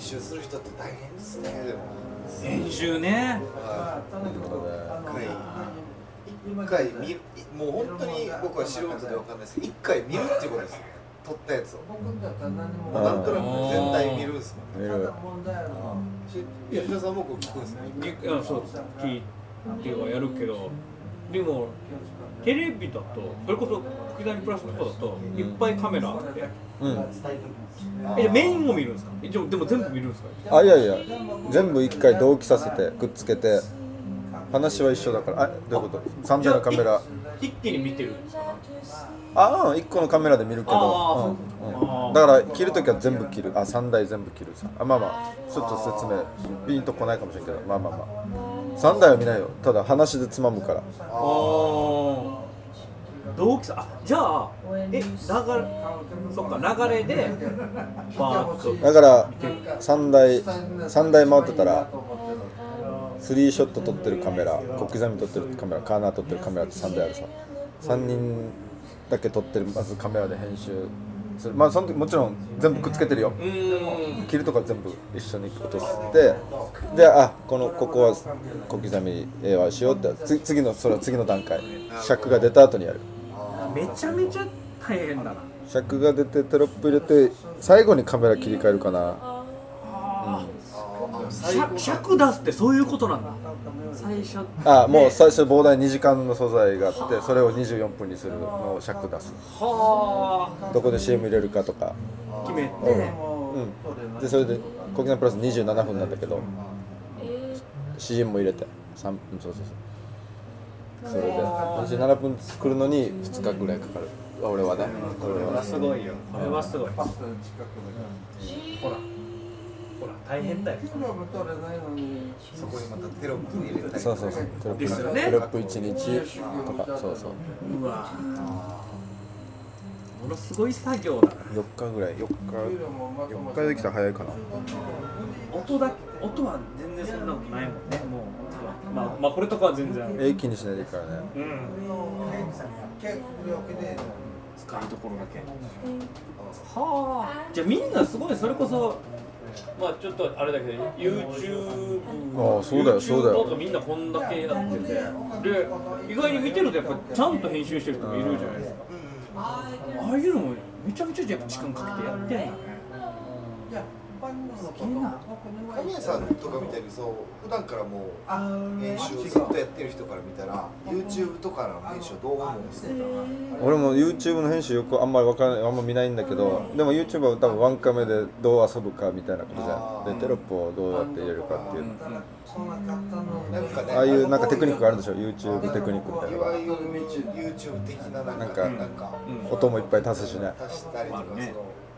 集する人って大変ですねでも。編集ね一回一回見るもう本当に僕は素人でわかんないです。けど一回見るっていうことです。撮ったやつを。なんとなく全体見るんですもん見る。し吉田さんもこう聞くんですねそう聞いてはやるけど。でもテレビだとそれこそ「刻みプラス」の方だといっぱいカメラ。あってうん。えメインも見るんですか？えでもでも全部見るんですか？あいやいや。全部一回同期させてくっつけて。話は一緒だから。あどういうこと？3台のカメラ。い一気に見てるんですか？あうん1個のカメラで見るけあど、ーうんうん、だから切るときは全部切る。あ3台全部切るさ。あまあまあ。ちょっと説明。ピンとこないかもしれんけど。まあまあまあ。3台は見ないよ。ただ話でつまむから。ああ同期さんあじゃあえ流れそっか流れで バーッと。だから3台3台回ってたらスリーショット撮ってるカメラ小刻み撮ってるカメラカーナー撮ってるカメラって3台あるさ。3人だけ撮ってるまずカメラで編集する。まあその時もちろん全部くっつけてるよ。切るとか全部一緒に落としてであこのここは小刻み AY しようって次次のそれは次の段階。尺が出た後にやるめちゃめちゃ大変だな。尺が出てテロップ入れて最後にカメラ切り替えるかな。尺尺出すってそういうことなんだ。最初。あもう最初膨大2時間の素材があってそれを24分にするのを尺出す。はどこで CM 入れるかとか。あ決めて。うん。でそれで小刻みプラス27分なんだけど。CM も入れて。3分そうそうそうそれで27分作るのに2日ぐらいかかる。俺はね。これはすごいよ。これはすごい。ほらほら大変だよ。そこにまたテロップ入れたりそうそうそう。テロップテロップ1日とか。そうそう。うわものすごい作業だな。4日ぐらい。4日4日できたら早いかな。音だけ音は全然そんなことないもんね。もうまあまあこれとかは全然ええ気にしないでいいからね。うん。使いどころだけ。はあじゃあみんなすごいそれこそまあちょっとあれだけど YouTube ああそうだよそうだよ。とかみんなこんだけやってて。で意外に見てるとやっぱちゃんと編集してる人もいるじゃないですか。ああいうのもめちゃめちゃやっぱ時間かけてやってんだね神谷さんとかみたいにそう普段からもう編集をずっとやってる人から見たら YouTube とかの編集どう思うんですか？俺も YouTube の編集よくあんまりわからないあんま見ないんだけどでも YouTube は多分ワンカメでどう遊ぶかみたいなことじゃん。でテロップをどうやって入れるかっていう。ああいうなんかテクニックがあるんでしょ？YouTube テクニックみたいな。いわゆる YouTube 的ななんか音もいっぱい足すしね。足したりとかその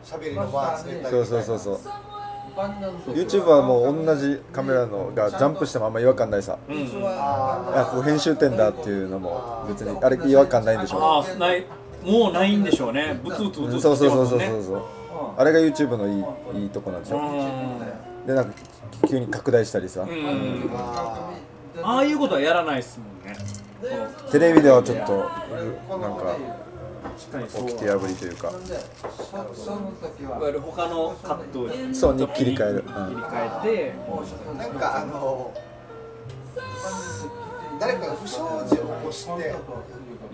喋りの間詰めたりそうみたいなそうそうそう YouTube はもう同じカメラのがジャンプしてもあんま違和感ないさ。うん。あここ編集点だっていうのも別にあれ違和感ないんでしょああないもうないんでしょうね。ブツブツブツそうそうそうそうねそうそう。あれが YouTube のいいいいとこなんでしょでなんか急に拡大したりさ。あああいうことはやらないっすもんね。テレビではちょっとなんか起きて破りというかいわゆる他のカットにそうに切り替える。うん。切り替えてーなんかあの誰かが不祥事を起こして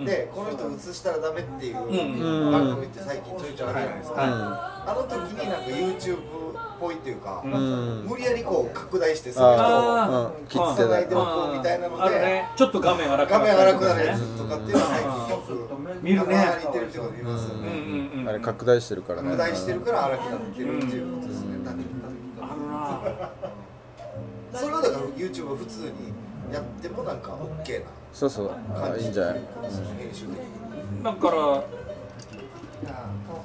でこの人映したらダメっていううん。番組って最近ちょいちょいあるじゃないですか、あの時になんか YouTube っぽいっていうか、うん。無理やりこう拡大してそれを切って繋いでおこうみたいなのでね。ちょっと画面荒く画面荒くなるねやつとかっていうのは最近よく見るね。たまにテレビと見ますようんね、うんうん。あれ拡大してるからね。拡大してるから荒くなってるっていうことですね、それはだから YouTube は普通にやってもなんか OK そうそう。な感じあいいんじゃない？編集的に。だから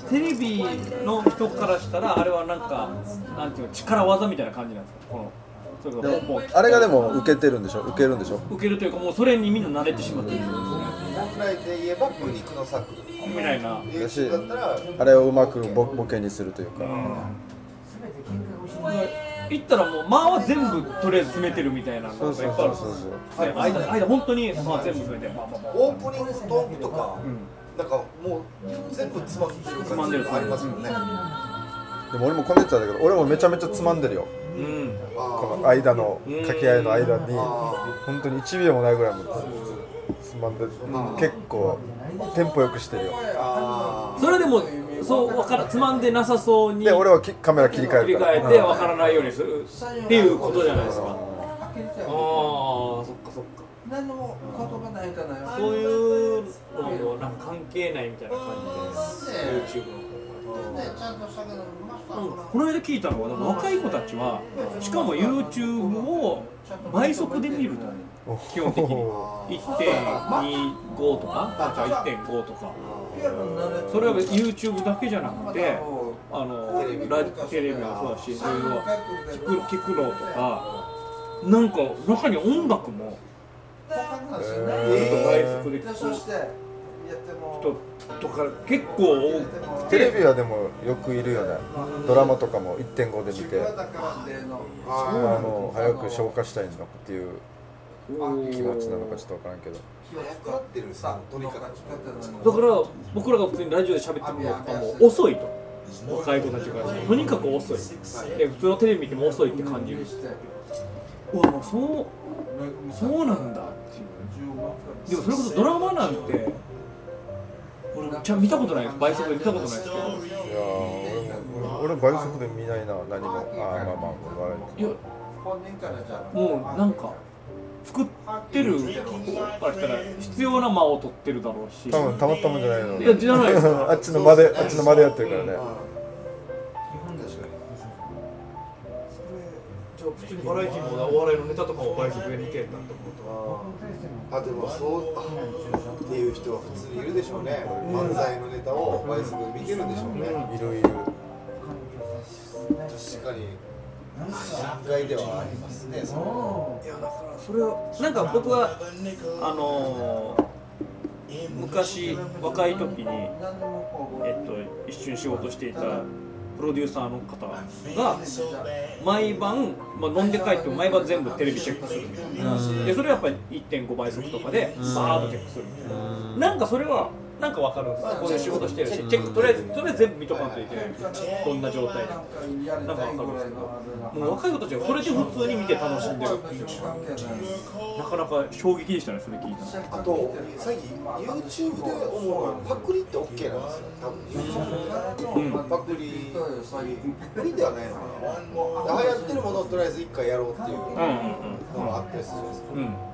テレビの人からしたらあれはなんかなんていうの力技みたいな感じなんですか？このそれでがもうもあれがでも受けてるんでしょ？受けるんでしょ？受けるというかもうそれにみんな慣れてしまってる。本来で言えば苦肉の策。みたいなだったらあれをうまくボボケにするというか。行ったらもう間は全部とりあえず詰めてるみたいなのそうそうがいっぱいあるそうそうね間間本当にまあ全部詰めてオープニングトークとか、なんかもう全部詰まってる感じがありますもんね。でも俺もこねてたんだけど俺もめちゃめちゃつまんでるよ。うん。この間の掛け合いの間に本当に1秒もないぐらいもつまんで結構テンポよくしてるよあそれでもそうわからつまんでなさそうにで俺はきカメラ切り替え切りるから替えてわからないようにするっていうことじゃないですかああ何も言葉ないかな。そういうのもなんか関係ないみたいな感じで YouTube のこの間聞いたのは若い子たちはしかも YouTube を倍速で見ると基本的に。1.25とか？あじゃあ。1.5とかそれは YouTube だけじゃなくてあのラテレビもそうだしそういうの聞く聞くのとかなんか中に音楽も倍速で聞くそしてやっても。人とか結構多く。テレビはでもよくいるよね。ドラマとかも1.5で見て。あの早く消化したいのかっていう気持ちなのかちょっと分からんけど。早くなってるんですよとにかく。だから僕らが普通にラジオで喋ってるのと。かも遅いと若い子たちがとにかく遅い。で普通のテレビ見ても遅いって感じ。るうわもうそう。そうなんだでもそれこそドラマなんて俺ちゃん見たことないです倍速で見たことないですけど。いやー俺も俺倍速で見ないな。何も。あーまあまあ笑いや本人からじゃもうなんか作ってるあしたら必要な間を取ってるだろうし。多分たまったもんじゃないの。いやじゃないですか。あっちの間であっちの間でやってるからねにバラエティーもお笑いのネタとかも倍速で見てんだと思うと。あでもそうあっていう人は普通にいるでしょうね。漫才のネタを倍速で見てるんでしょうね。いるいる確かに。ではありますねそのいやだからそれをなんか僕はあのー昔若い時に、えっと、一緒に仕事していたプロデューサーの方が毎晩、まあ、飲んで帰っても毎晩全部テレビチェックするみたいな。でそれはやっぱり1.5倍速とかでバーッとチェックするみたいな。なんかそれはなんか分かるんですよ。こういう仕事してるし。チェックとりあえずとりあえず全部見とかんといけない。みたいなどんな状態で。なんか分かるんですけどもう若い子たちはそれで普通に見て楽しんでる。っていうなかなか衝撃でしたねそれ聞いたらあと最近 YouTube で思うのはパクリって OK なんですよ。多分。YouTube うん。パクリ。パクリではないのかな。流行ってるものをとりあえず一回やろうっていうのがあったりするじゃないですか。うん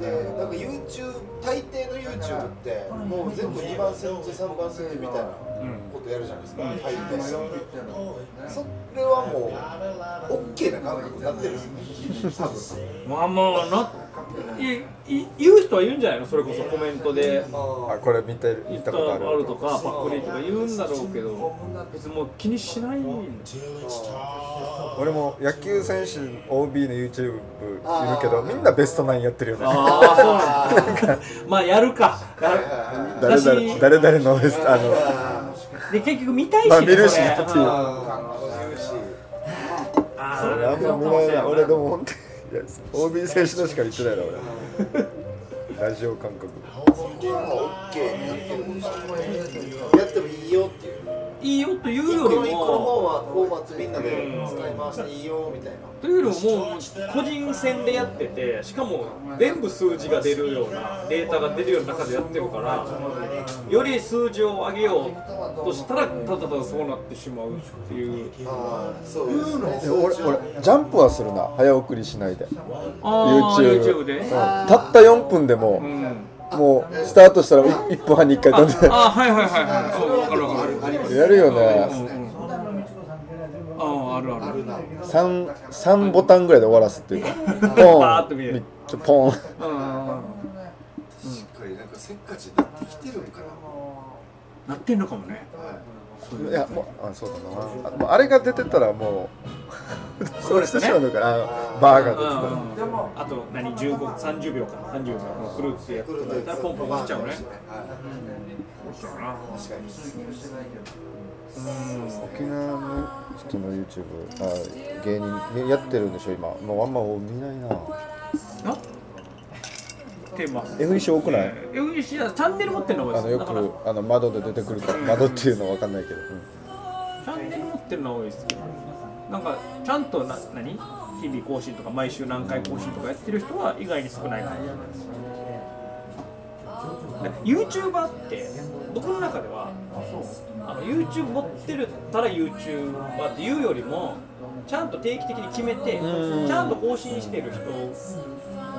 でなんか YouTube 大抵の YouTube ってもう全部2番センチ3番センチみたいなことやるじゃないですか。大抵。それはもう OK な感覚になってるんですよ。多分。まあまあないい言う人は言うんじゃないの？それこそコメントで。あこれ見て見たことあるあるとかパクリとか言うんだろうけど別にもう気にしないんだ俺も野球選手 OB の YouTube いるけどみんなベストナインやってるよね。ああそうなんだ。まあやるか。誰だ々誰々のベストあので結局見たいし、ね、まあ見るしそれ。っていう言うしあんま見ないな俺でも本当に OB 選手のしか言ってないな俺。ラジオ感覚。そこは OK になってるんですよやってもいいよっていういいよという一より個の一個のも方はフォーマットみんなで使い回していいよみたいな。というよりももう個人戦でやっててしかも全部数字が出るようなデータが出るような中でやってるからより数字を上げようとしたらただただそうなってしまうっていう。ああそうですねで俺俺ジャンプはするな。早送りしないで。ああ YouTube, YouTube で？うん。たった4分でも、うん。もうスタートしたら1分半に1回飛んで。あはいはいはいはい。そう分かるやるよね。あああるあるあるな 3, 3ボタンぐらいで終わらすっていうか。ポン。ちょポン。かりなんかせっかちになってきてるんかななってんのかもね。いやもうあそうだな。あもうあれが出てたらもうそうしてしまうのかな。バーが出てたらでもあと何15 30秒か30秒もう来るってやつとだったらポンポン押しちゃうね。はいそうだな確かに沖縄の人の YouTube あ芸人やってるんでしょ今もうあんま見ないなあテーマ FEC 多くない？FEC はチャンネル持ってるのあのよだから。くあの窓で出てくるから窓っていうのは分かんないけど、うん。チャンネル持ってるのは多いですけどなんかちゃんとな何？日々更新とか毎週何回更新とかやってる人は意外に少ないかもしれないですで YouTuber って僕の中ではあの YouTube 持ってるたら YouTuber っていうよりもちゃんと定期的に決めてうん。ちゃんと更新してる人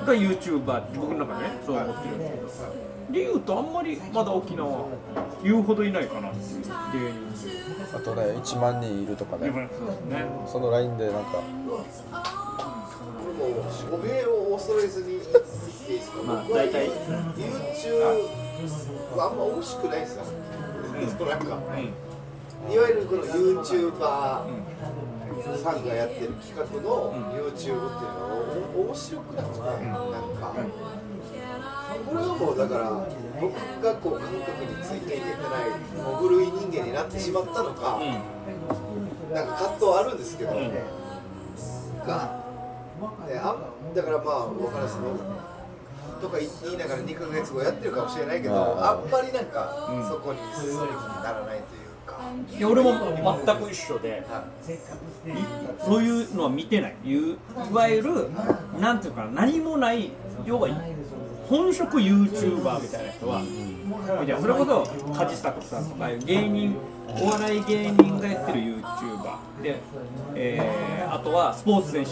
が YouTuber って僕の中でねそう思ってるんですけど。で言うとあんまりまだ沖縄言うほどいないかなっていう。芸人あとね1万人いるとかね。そのラインでなんか。を恐れずにいいですか、まあ大体。YouTube はあんま惜しくないですよ、そう なんか。いわゆるこの YouTuber さんがやってる企画の YouTube っていうのはお面白くなくて、なんか、これはもうだから僕がこう感覚についていけてないもう古い人間になってしまったのか、なんか葛藤あるんですけど、が、ね、あだからまあ分からないですけどとか言いながら2ヶ月後やってるかもしれないけどあんまりなんかそこに進む気にならないというか、いや俺も全く一緒でそういうのは見てない。いわゆるなんていうかな何もない要は本職 YouTuber みたいな人はいなそれこそ梶作さんとか芸人お笑い芸人がやってる YouTuber で、えーあとはスポーツ選手。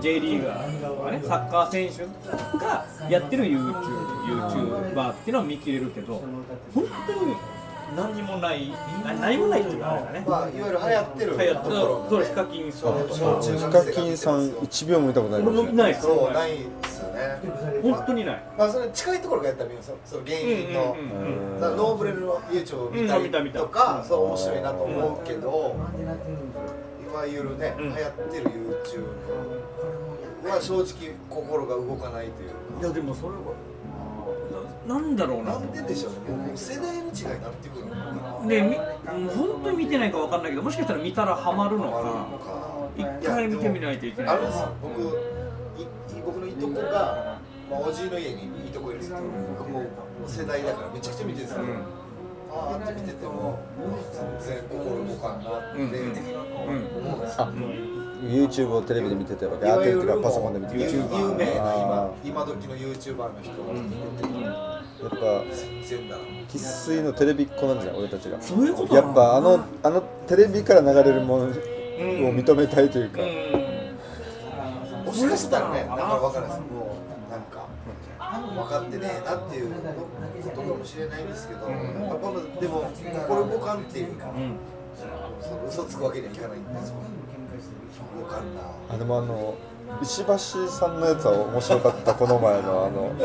J リーガーとかねサッカー選手がやってる YouTubeYouTuber っていうのは見切れるけど本当に何にもないな何もないっていうかあれだね。まあ、いわゆる流行ってる。流行ってる。ところそうヒカキンさんとかヒカキンさん1秒も見たことないか俺もないそうないですよ。ね。本当にない。まあそれ近いところがやったら見ますよその芸人の、ノーブレルの YouTube を見うん見たた見たりとか、そう面白いなと思うけど、いわゆるね、うん。流行ってる YouTube は正直心が動かないといういやでもそれはななんだろうか、な。なんででしょうね、もう世代の違いになってくるのかな。でみもう本当に見てないかわかんないけどもしかしたら見たらハマるのか。一回見てみないといけない。あるんですよ僕い僕のいとこが、まあ、おじいの家にいとこいるんですけど僕も世代だからめちゃくちゃ見てるんですけど、うん。あーって見てても全然心動かんなって、うんうん思うん。ですよあ YouTube をテレビで見ててわけあテレビとかパソコンで見てて有有名なあ今今時の YouTuber の人を見てて、ーやっぱ生粋のテレビっ子なんじゃない？俺たちが。そういうことやっぱあのあのテレビから流れるものを認めたいというか、もしかしたらね、なんか分からないです、もうなんか分かってねえなっていうことかもしれないんですけど、やっぱでも、心動かんっていうか、その嘘つくわけにはいかないんですよ、動かんな。あでもあの石橋さんのやつは面白かったこの前のあの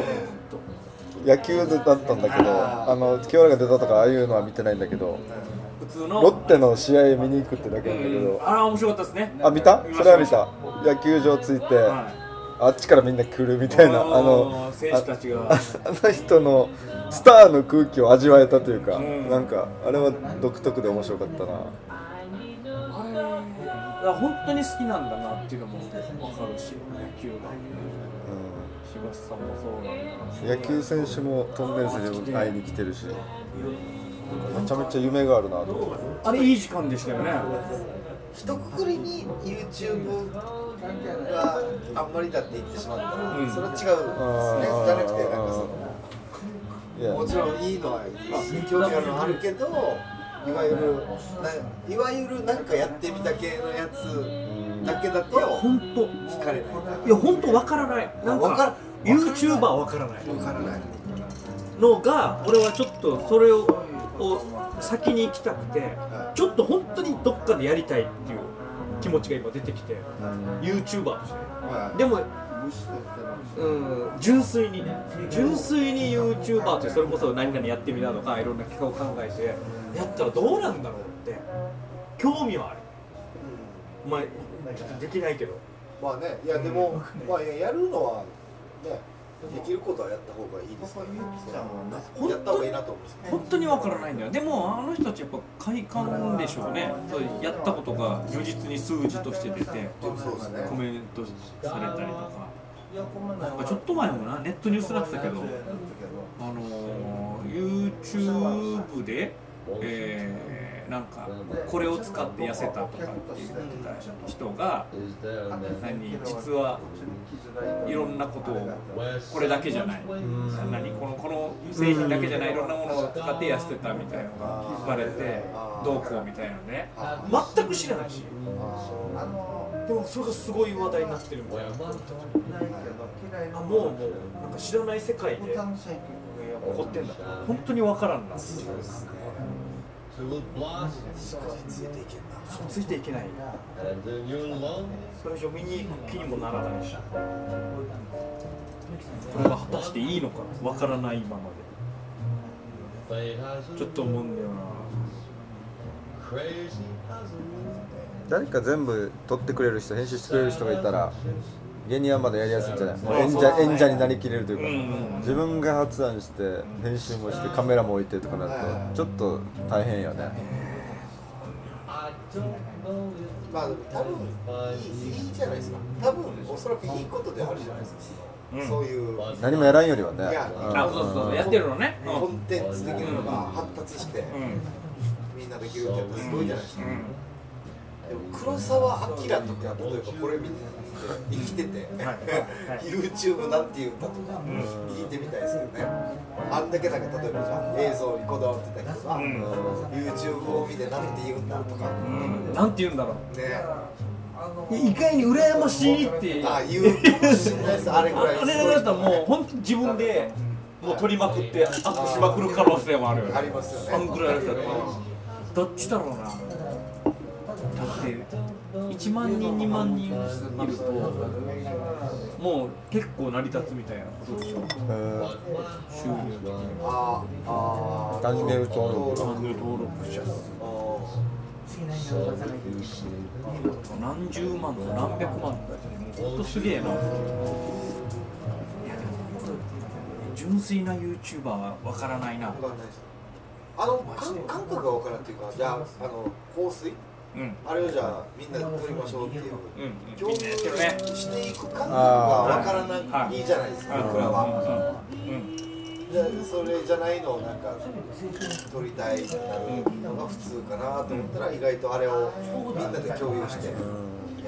野球だったんだけどあの清原が出たとかああいうのは見てないんだけど普通の。ロッテの試合見に行くってだけなんだけど。あら面白かったですね。あ見た？それは見た。野球場着いてはあっちからみんな来るみたいなあの選手たちが。あ あの人のスターの空気を味わえたというか、うん。なんかあれは独特で面白かったな。あ本当に好きなんだなっていうのも分かるし野球が。柴田さんもそうなんだ野球選手もトンネルズに会いに来てるし。めちゃめちゃ夢があるなと思って。あれいい時間でしたよね。一括りに YouTube があんまりだって言ってしまったら、うん。それは違うんですね、じゃなくて、なんかその。もちろんいいのはいいし興味あるのはあるけどいわゆるないわゆるなんかやってみた系のやつだけだと本当。惹かれない。いや本当わからない。なんわかか YouTuber わからない。わからない。のが俺はちょっとそれをを先に行きたくてちょっと本当にどっかでやりたいっていう気持ちが今出てきて YouTuber としてでもうん純粋にね。純粋に YouTuber ってそれこそ何々やってみたとかいろんな企画を考えてやったらどうなんだろうって興味はあるまあできないけど。まあねいやでもまあやるのはねできることはやった方がいいです。からねやった方がいいなと思うんですけど本当にわからないんだよ。でもあの人たちやっぱ快感でしょうね。そうやったことが如実に数字として出てコメントされたりとか。なんかちょっと前もなネットニュースになってたけど。あのー YouTube でえーなんかこれを使って痩せたとかって言ってた人が何実はいろんなことをこれだけじゃない。何このこの製品だけじゃないいろんなものを使って痩せてたみたいなのが聞かれてどうこうみたいなね。全く知らないし。でもそれがすごい話題になってるみたいな。あもうもうなんか知らない世界で起こってんだ。本当に分からんな。ついていけんな。ついていけないそれ以上見に行く気にもならないしこれが果たしていいのか分からないままで。ちょっと思うんだよな。誰か全部撮ってくれる人編集してくれる人がいたら芸人はまだやりやすいんじゃない？もう演者演者になりきれるというか、うんうん自分が発案して編集もしてカメラも置いてとかなるとちょっと大変よね。まあでも多分いいいいじゃないですか。多分おそらくいいことであるじゃないですか、うん。そういう。何もやらんよりはね。いやうん。あそうそうそう。やってるのね。うん。コンテンツ的なのが発達して、うん。みんなできるってやったらすごいじゃないですか、うん。でも黒澤明とか例えばこれ見て生きてて、はい。はい。YouTube なんて言うんだとか聞いてみたいですけどね。あんだけなんか例えばじゃあ映像にこだわってた人が、ん。YouTube を見てなんて言うんだとか、うん。なんて言うんだろう。ね。意外に羨ましいって。あ言うかもしれないです。あれぐらいあれだったらもう本当自分でもう取りまくってアップしまくる可能性もある。よねありますよね。あんぐらいだったらどっちだろうな1万人2万人いるともう結構成り立つみたいなことでしょ？うん収入的にああチャンネル登録チャンネル登録者数何十万と何百万とかもうほんとすげえな。純粋な YouTuber は分からないな。わかんないですあの感感覚がわからんっていうかじゃああの香水うんあれをじゃあみんなで撮りましょうっていう。うん共有していく感覚がわからないじゃないですか僕らは。うん。じゃあそれじゃないのをなんか撮りたいってなるのが普通かなと思ったら意外とあれをみんなで共有して。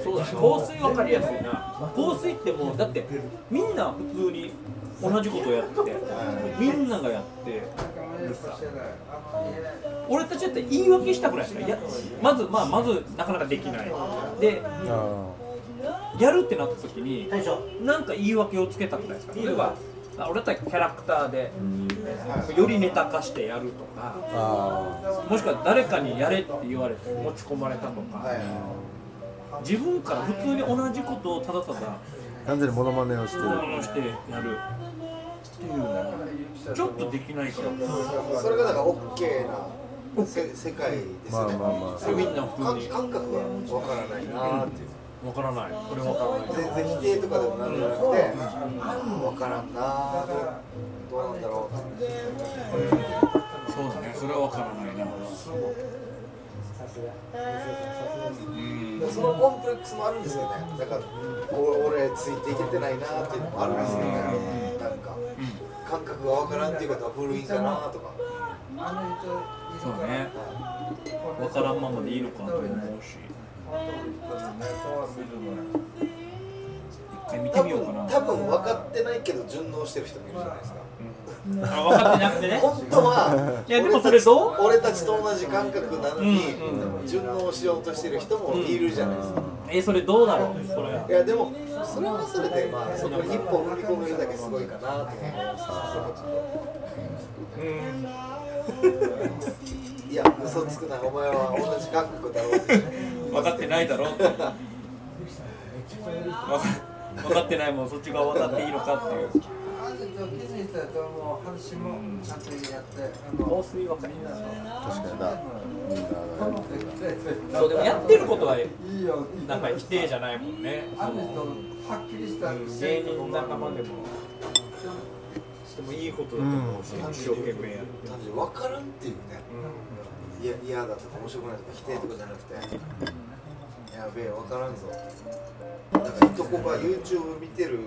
そうだね。香水分かりやすいな。香水ってもうだってみんな普通に同じことやってみんながやってるさ俺たちだって言い訳したくないですかいやまずまあまずなかなかできない。であやるってなった時になんか言い訳をつけたくないですか例えばあ俺だったらキャラクターでよりネタ化してやるとかあもしくは誰かにやれって言われて持ち込まれたとかはい自分から普通に同じことをただただ完全にモノマネをしてしてやるちょっとできないからそれがだから OK なせ世界ですまあよね。まあまあそれみんな普通に感感覚がわからないなっていう。わからない。これわからない。全然否定とかでもなんじゃなくてわからんなどうどうなんだろうって。そうだね。それはわからないなうん。でもそのコンプレックスもあるんですよね。だからお俺ついていけてないなっていうのもあるんですよね。なんか感覚がわからんっていうことは古いんかなとかそうね。わからんままでいいのかと思うし。一回見て多みようかな。分多分分かってないけど順応してる人もいるじゃないですか。あ分かってなくてね。本当はいやでもそれどう？俺たちと同じ感覚なのにうん順応しようとしてる人もいるじゃないですか。えそれどうだろう？それいやでもそれはそれでまあそこに一歩踏み込めるだけすごいかなと思うんです。う んいや嘘つくなお前は同じ感覚だろう分かってないだろう？って分かってないもん。そっちが分かっていいのかっていうあると気づいたらもう話もちゃんとやってあの香水分かります確かにな。みんなそうでもやってることはいいよなんか否定じゃないもんね。あるとはっきりした芸人仲間でもしてもいいことだと思うし、一生懸命やって単純に分からんっていうね。いや嫌だとか面白くないとか否定とかじゃなくてやべえ分からんぞなんかいとこが YouTube 見てる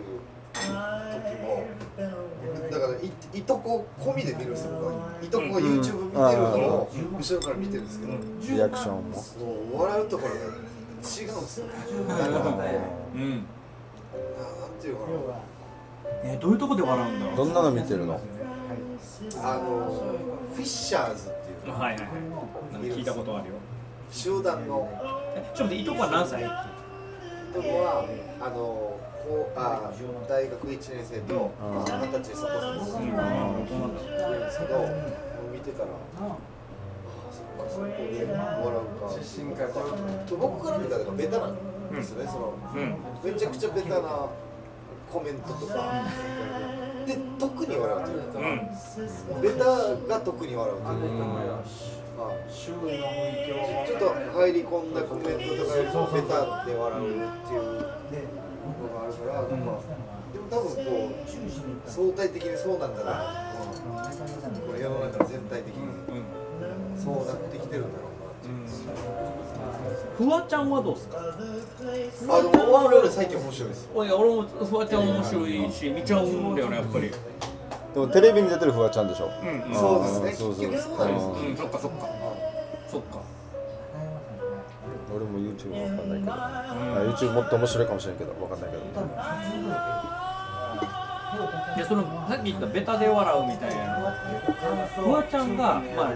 時もだからいいとこ込みで見るんですよ僕は。いとこが YouTube 見てるのを後ろから見てるんですけど、リアクションも。もう笑うところが違うんですよ。なんかこううん。なんていうかえどういうとこで笑うんだろう？どんなの見てるの？なあのフィッシャーズっていうはいはいはい。聞いたことあるよ。集団の。えちょっと待っていとこは何歳？とこはあのこうあ大学1年生とうん二十歳そこそこうんいる。んですけど見てたらあそこで笑うか進化上僕から見たらベタなんですよね、そのうんめちゃくちゃベタなコメントとか、で特に笑うというか、うんベタが特に笑うというか、まあ、周囲の影響ちょっと入り込んだコメントとかよりもベタで笑うっていうあるから、なんかでも多分こう相対的にそうなんだなこれ世の中全体的にうんそうなってきてるんだろうなっていう。フワちゃんはどうですかあでも俺俺最近面白いです。おいや俺もフワちゃん面白いし見ちゃうんだよねやっぱりでもテレビに出てるフワちゃんでしょうんそうですねそうそう結局そうなんですそっかそっかそっかも YouTube わかんないけど、あ YouTube もっと面白いかもしれんけどわかんないけど。でそのさっき言ったベタで笑うみたいなの。ってフワちゃんが、まあ、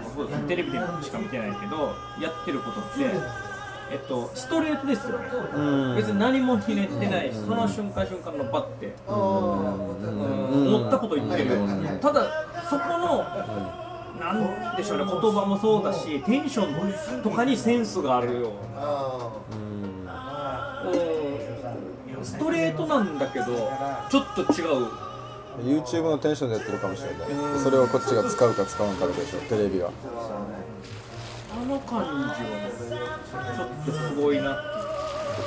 テレビでしか見てないけどやってることって、えっと、ストレートですよね。うん。別に何もひねってないしその瞬間瞬間のバッて、あうん。思ったこと言ってるよただそこのなんでしょうね言葉もそうだしテンションとかにセンスがあるよあうん。うん。ストレートなんだけどちょっと違う。YouTube のテンションでやってるかもしれない。それをこっちが使うか使わんかでしょテレビがあの感じはねちょっとすごいなっ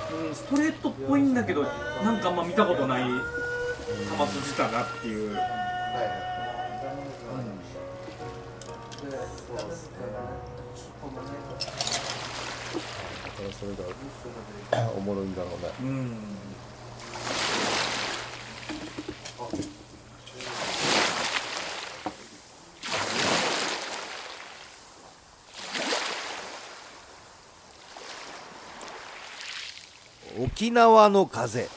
ていう、うん、ストレートっぽいんだけどなんかあんま見たことない球筋だなっていうそうですね。だからそれがおもろいんだろうね。うん。沖縄の風。